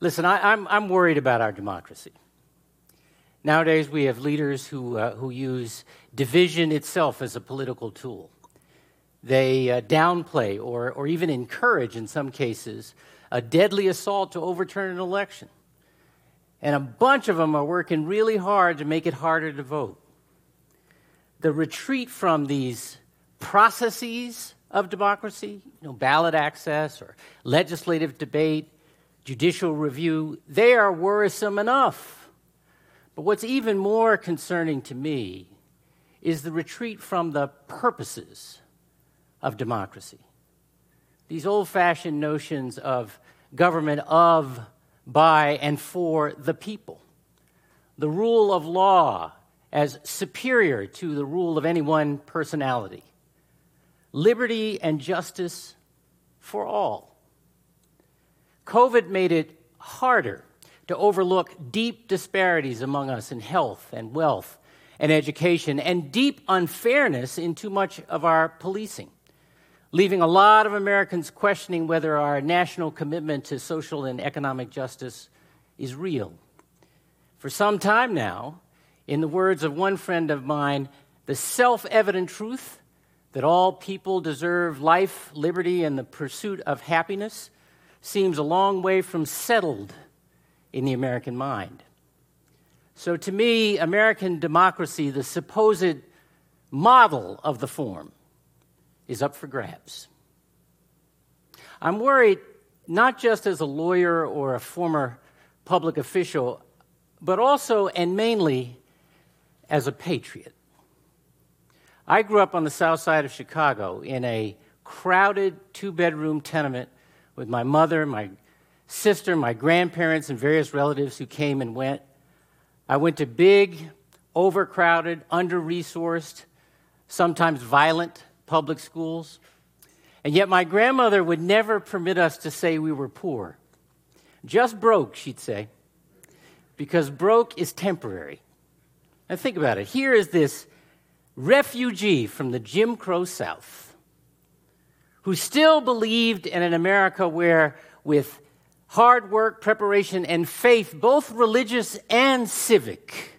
Listen, I, am I'm, I'm worried about our democracy. Nowadays, we have leaders who, uh, who use division itself as a political tool. They uh, downplay or, or even encourage, in some cases, a deadly assault to overturn an election. And a bunch of them are working really hard to make it harder to vote. The retreat from these processes of democracy, you know, ballot access or legislative debate, judicial review, they are worrisome enough. But what's even more concerning to me is the retreat from the purposes of democracy. These old fashioned notions of government of, by, and for the people. The rule of law as superior to the rule of any one personality. Liberty and justice for all. COVID made it harder to overlook deep disparities among us in health and wealth and education and deep unfairness in too much of our policing leaving a lot of Americans questioning whether our national commitment to social and economic justice is real. For some time now, in the words of one friend of mine, the self evident truth that all people deserve life, liberty, and the pursuit of happiness seems a long way from settled in the American mind. So, to me, American democracy, the supposed model of the form, is up for grabs. I'm worried not just as a lawyer or a former public official, but also and mainly as a patriot. I grew up on the south side of Chicago in a crowded two bedroom tenement with my mother, my sister, my grandparents, and various relatives who came and went. I went to big, overcrowded, under resourced, sometimes violent public schools. And yet, my grandmother would never permit us to say we were poor. Just broke, she'd say, because broke is temporary. Now, think about it. Here is this refugee from the Jim Crow South who still believed in an America where, with hard work, preparation, and faith, both religious and civic,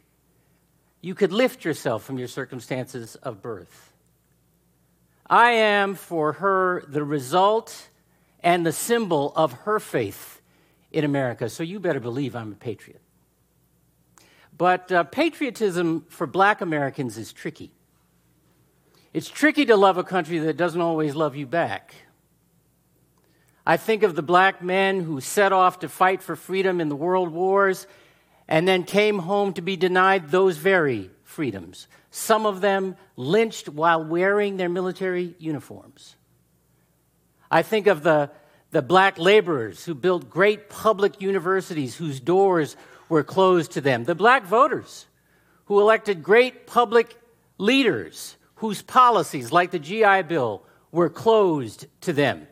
you could lift yourself from your circumstances of birth. I am for her the result and the symbol of her faith in America. So you better believe I'm a patriot. But uh, patriotism for black Americans is tricky. It's tricky to love a country that doesn't always love you back. I think of the black men who set off to fight for freedom in the world wars and then came home to be denied those very freedoms some of them lynched while wearing their military uniforms. I think of the, the black laborers who built great public universities whose doors were closed to them, the black voters who elected great public leaders whose policies, like the GI Bill, were closed to them.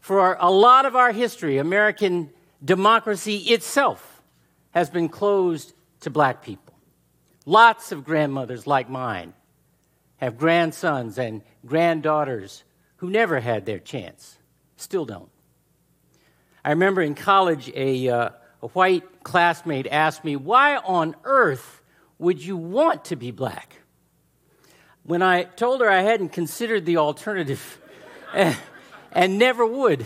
For our, a lot of our history, American democracy itself has been closed to black people. Lots of grandmothers like mine have grandsons and granddaughters who never had their chance, still don't. I remember in college, a, uh, a white classmate asked me, Why on earth would you want to be black? When I told her I hadn't considered the alternative and, and never would,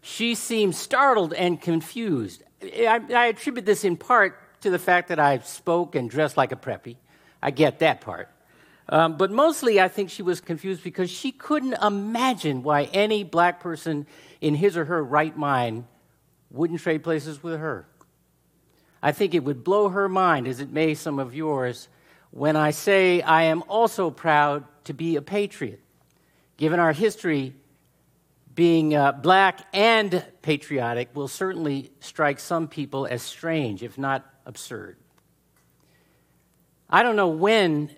she seemed startled and confused. I, I attribute this in part to the fact that I spoke and dressed like a preppy. I get that part. Um, but mostly, I think she was confused because she couldn't imagine why any black person in his or her right mind wouldn't trade places with her. I think it would blow her mind, as it may some of yours, when I say I am also proud to be a patriot. Given our history, being uh, black and patriotic will certainly strike some people as strange, if not absurd. I don't know when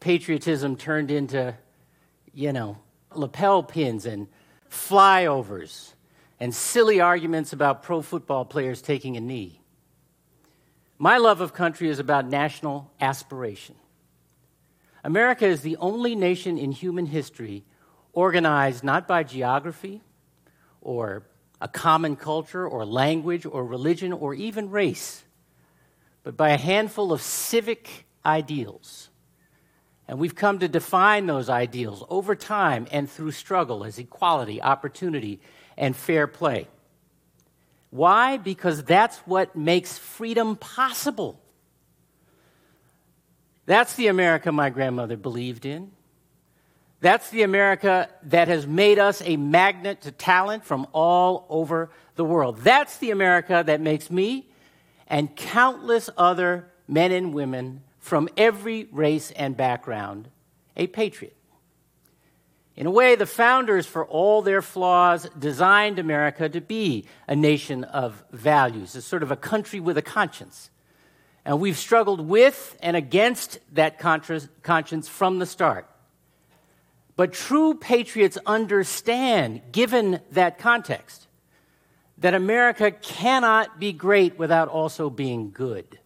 patriotism turned into, you know, lapel pins and flyovers and silly arguments about pro football players taking a knee. My love of country is about national aspiration. America is the only nation in human history organized not by geography or a common culture or language or religion or even race, but by a handful of civic ideals. And we've come to define those ideals over time and through struggle as equality, opportunity, and fair play. Why? Because that's what makes freedom possible. That's the America my grandmother believed in. That's the America that has made us a magnet to talent from all over the world. That's the America that makes me and countless other men and women from every race and background a patriot. In a way, the founders, for all their flaws, designed America to be a nation of values, a sort of a country with a conscience. And we've struggled with and against that conscience from the start. But true patriots understand, given that context, that America cannot be great without also being good.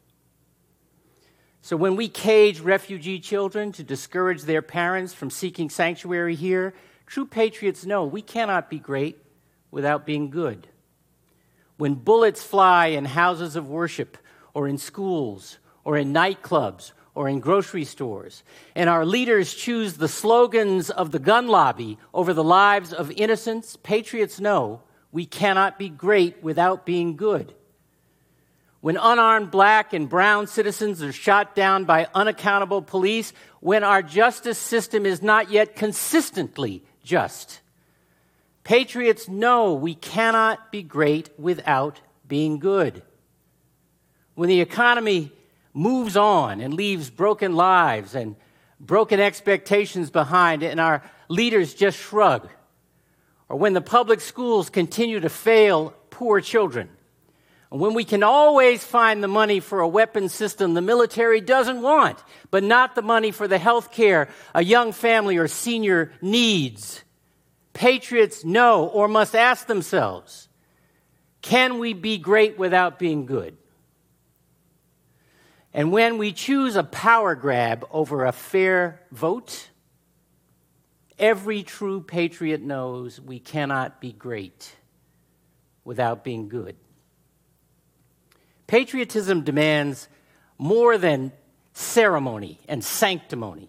So when we cage refugee children to discourage their parents from seeking sanctuary here, true patriots know we cannot be great without being good. When bullets fly in houses of worship or in schools or in nightclubs or in grocery stores, and our leaders choose the slogans of the gun lobby over the lives of innocents, patriots know we cannot be great without being good when unarmed black and brown citizens are shot down by unaccountable police, when our justice system is not yet consistently just. Patriots know we cannot be great without being good. When the economy moves on and leaves broken lives and broken expectations behind, and our leaders just shrug, or when the public schools continue to fail poor children, when we can always find the money for a weapon system the military doesn't want, but not the money for the health care a young family or senior needs, patriots know or must ask themselves can we be great without being good? And when we choose a power grab over a fair vote, every true patriot knows we cannot be great without being good. Patriotism demands more than ceremony and sanctimony.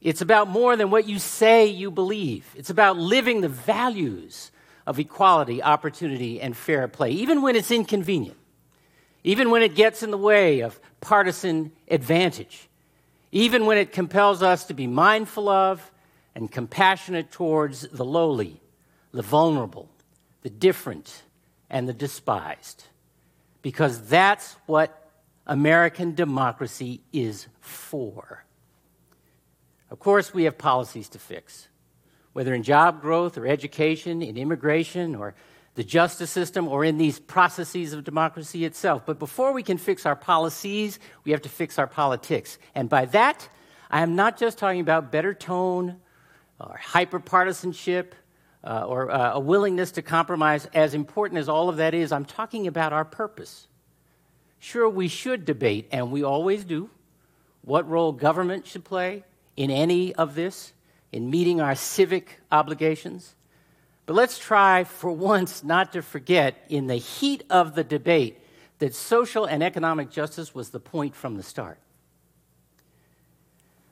It's about more than what you say you believe. It's about living the values of equality, opportunity, and fair play, even when it's inconvenient, even when it gets in the way of partisan advantage, even when it compels us to be mindful of and compassionate towards the lowly, the vulnerable, the different, and the despised because that's what American democracy is for. Of course, we have policies to fix, whether in job growth or education, in immigration or the justice system, or in these processes of democracy itself. But before we can fix our policies, we have to fix our politics. And by that, I am not just talking about better tone or hyperpartisanship uh, or uh, a willingness to compromise, as important as all of that is, I'm talking about our purpose. Sure, we should debate, and we always do, what role government should play in any of this, in meeting our civic obligations. But let's try for once not to forget, in the heat of the debate, that social and economic justice was the point from the start.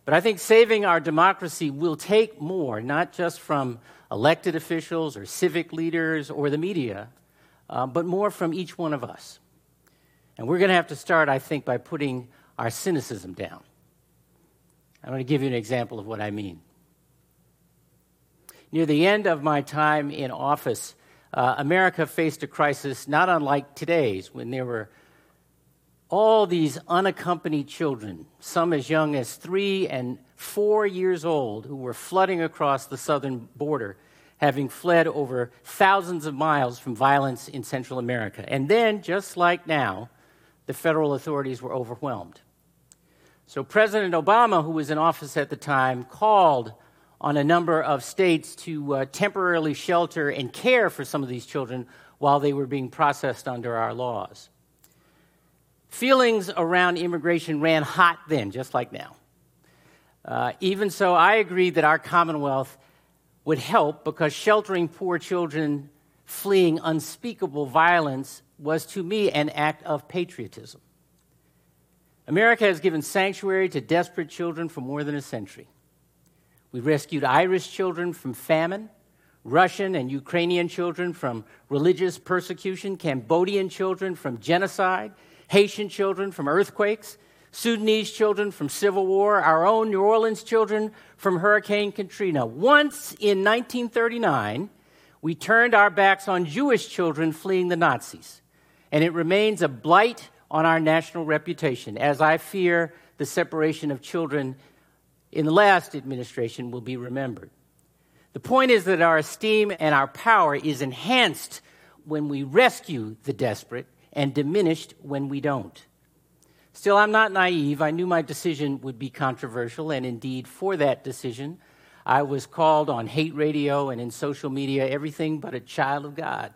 But I think saving our democracy will take more, not just from elected officials or civic leaders or the media, uh, but more from each one of us. And we're going to have to start, I think, by putting our cynicism down. I'm going to give you an example of what I mean. Near the end of my time in office, uh, America faced a crisis not unlike today's when there were all these unaccompanied children, some as young as three and four years old, who were flooding across the southern border, having fled over thousands of miles from violence in Central America. And then, just like now, the federal authorities were overwhelmed. So, President Obama, who was in office at the time, called on a number of states to uh, temporarily shelter and care for some of these children while they were being processed under our laws. Feelings around immigration ran hot then, just like now. Uh, even so, I agreed that our Commonwealth would help because sheltering poor children fleeing unspeakable violence was to me an act of patriotism. America has given sanctuary to desperate children for more than a century. We rescued Irish children from famine, Russian and Ukrainian children from religious persecution, Cambodian children from genocide, Haitian children from earthquakes, Sudanese children from civil war, our own New Orleans children from Hurricane Katrina. Once in 1939, we turned our backs on Jewish children fleeing the Nazis, and it remains a blight on our national reputation, as I fear the separation of children in the last administration will be remembered. The point is that our esteem and our power is enhanced when we rescue the desperate and diminished when we don't. Still, I'm not naive. I knew my decision would be controversial, and indeed, for that decision, I was called on hate radio and in social media everything but a child of God.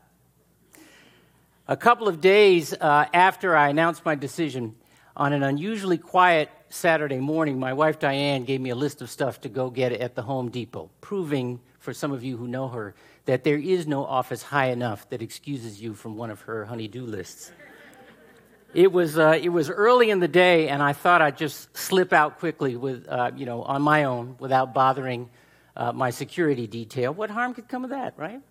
A couple of days uh, after I announced my decision, on an unusually quiet Saturday morning, my wife Diane gave me a list of stuff to go get at the Home Depot, proving for some of you who know her that there is no office high enough that excuses you from one of her honey-do lists. It was, uh, it was early in the day, and I thought I'd just slip out quickly with, uh, you know, on my own without bothering uh, my security detail. What harm could come of that, right?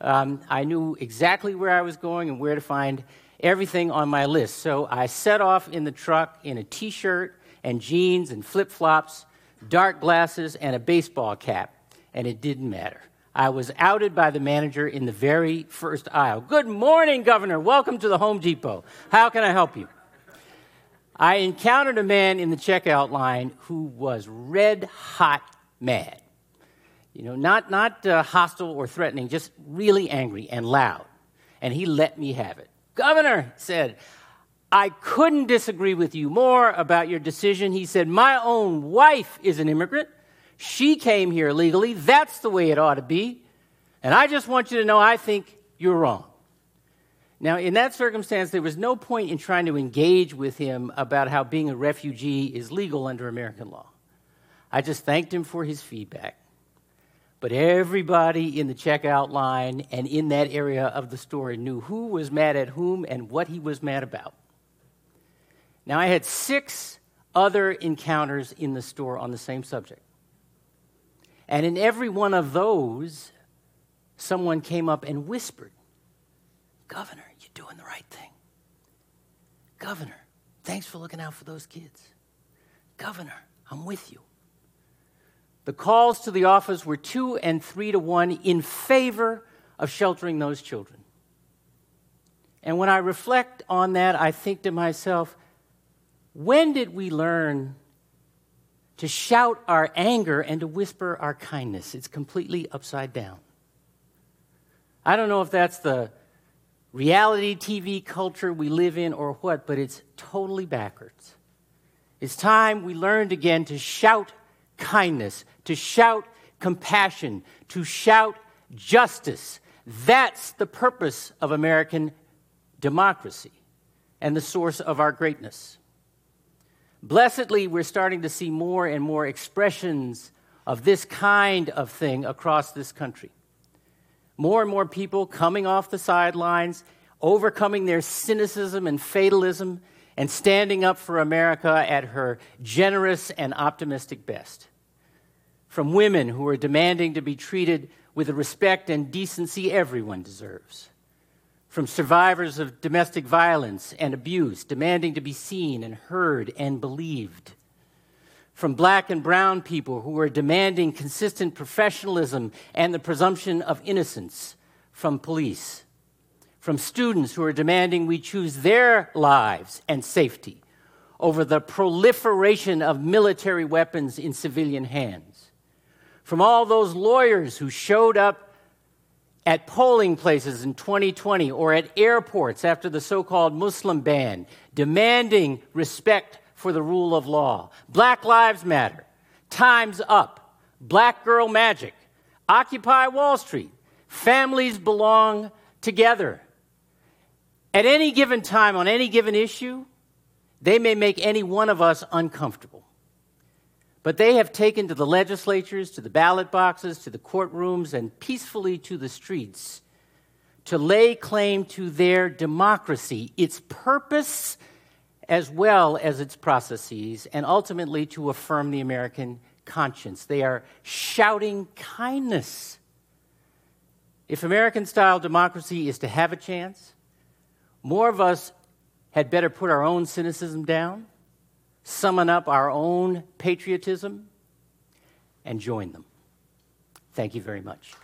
Um, I knew exactly where I was going and where to find everything on my list. So I set off in the truck in a t shirt and jeans and flip flops, dark glasses, and a baseball cap, and it didn't matter. I was outed by the manager in the very first aisle. Good morning, Governor. Welcome to the Home Depot. How can I help you? I encountered a man in the checkout line who was red hot mad. You know, not, not uh, hostile or threatening, just really angry and loud. And he let me have it. Governor said, I couldn't disagree with you more about your decision. He said, My own wife is an immigrant. She came here legally. That's the way it ought to be. And I just want you to know I think you're wrong. Now, in that circumstance, there was no point in trying to engage with him about how being a refugee is legal under American law. I just thanked him for his feedback. But everybody in the checkout line and in that area of the store knew who was mad at whom and what he was mad about. Now, I had six other encounters in the store on the same subject. And in every one of those, someone came up and whispered, Governor, you're doing the right thing. Governor, thanks for looking out for those kids. Governor, I'm with you. The calls to the office were two and three to one in favor of sheltering those children. And when I reflect on that, I think to myself, when did we learn to shout our anger and to whisper our kindness? It's completely upside down. I don't know if that's the reality TV culture we live in or what, but it's totally backwards. It's time we learned again to shout kindness, to shout compassion, to shout justice. That's the purpose of American democracy and the source of our greatness. Blessedly, we're starting to see more and more expressions of this kind of thing across this country. More and more people coming off the sidelines, overcoming their cynicism and fatalism, and standing up for America at her generous and optimistic best. From women who are demanding to be treated with the respect and decency everyone deserves from survivors of domestic violence and abuse demanding to be seen and heard and believed, from black and brown people who are demanding consistent professionalism and the presumption of innocence from police, from students who are demanding we choose their lives and safety over the proliferation of military weapons in civilian hands, from all those lawyers who showed up at polling places in 2020 or at airports after the so called Muslim ban, demanding respect for the rule of law. Black Lives Matter, Time's Up, Black Girl Magic, Occupy Wall Street. Families belong together. At any given time, on any given issue, they may make any one of us uncomfortable. But they have taken to the legislatures, to the ballot boxes, to the courtrooms, and peacefully to the streets to lay claim to their democracy, its purpose as well as its processes, and ultimately to affirm the American conscience. They are shouting kindness. If American style democracy is to have a chance, more of us had better put our own cynicism down, summon up our own patriotism, and join them. Thank you very much.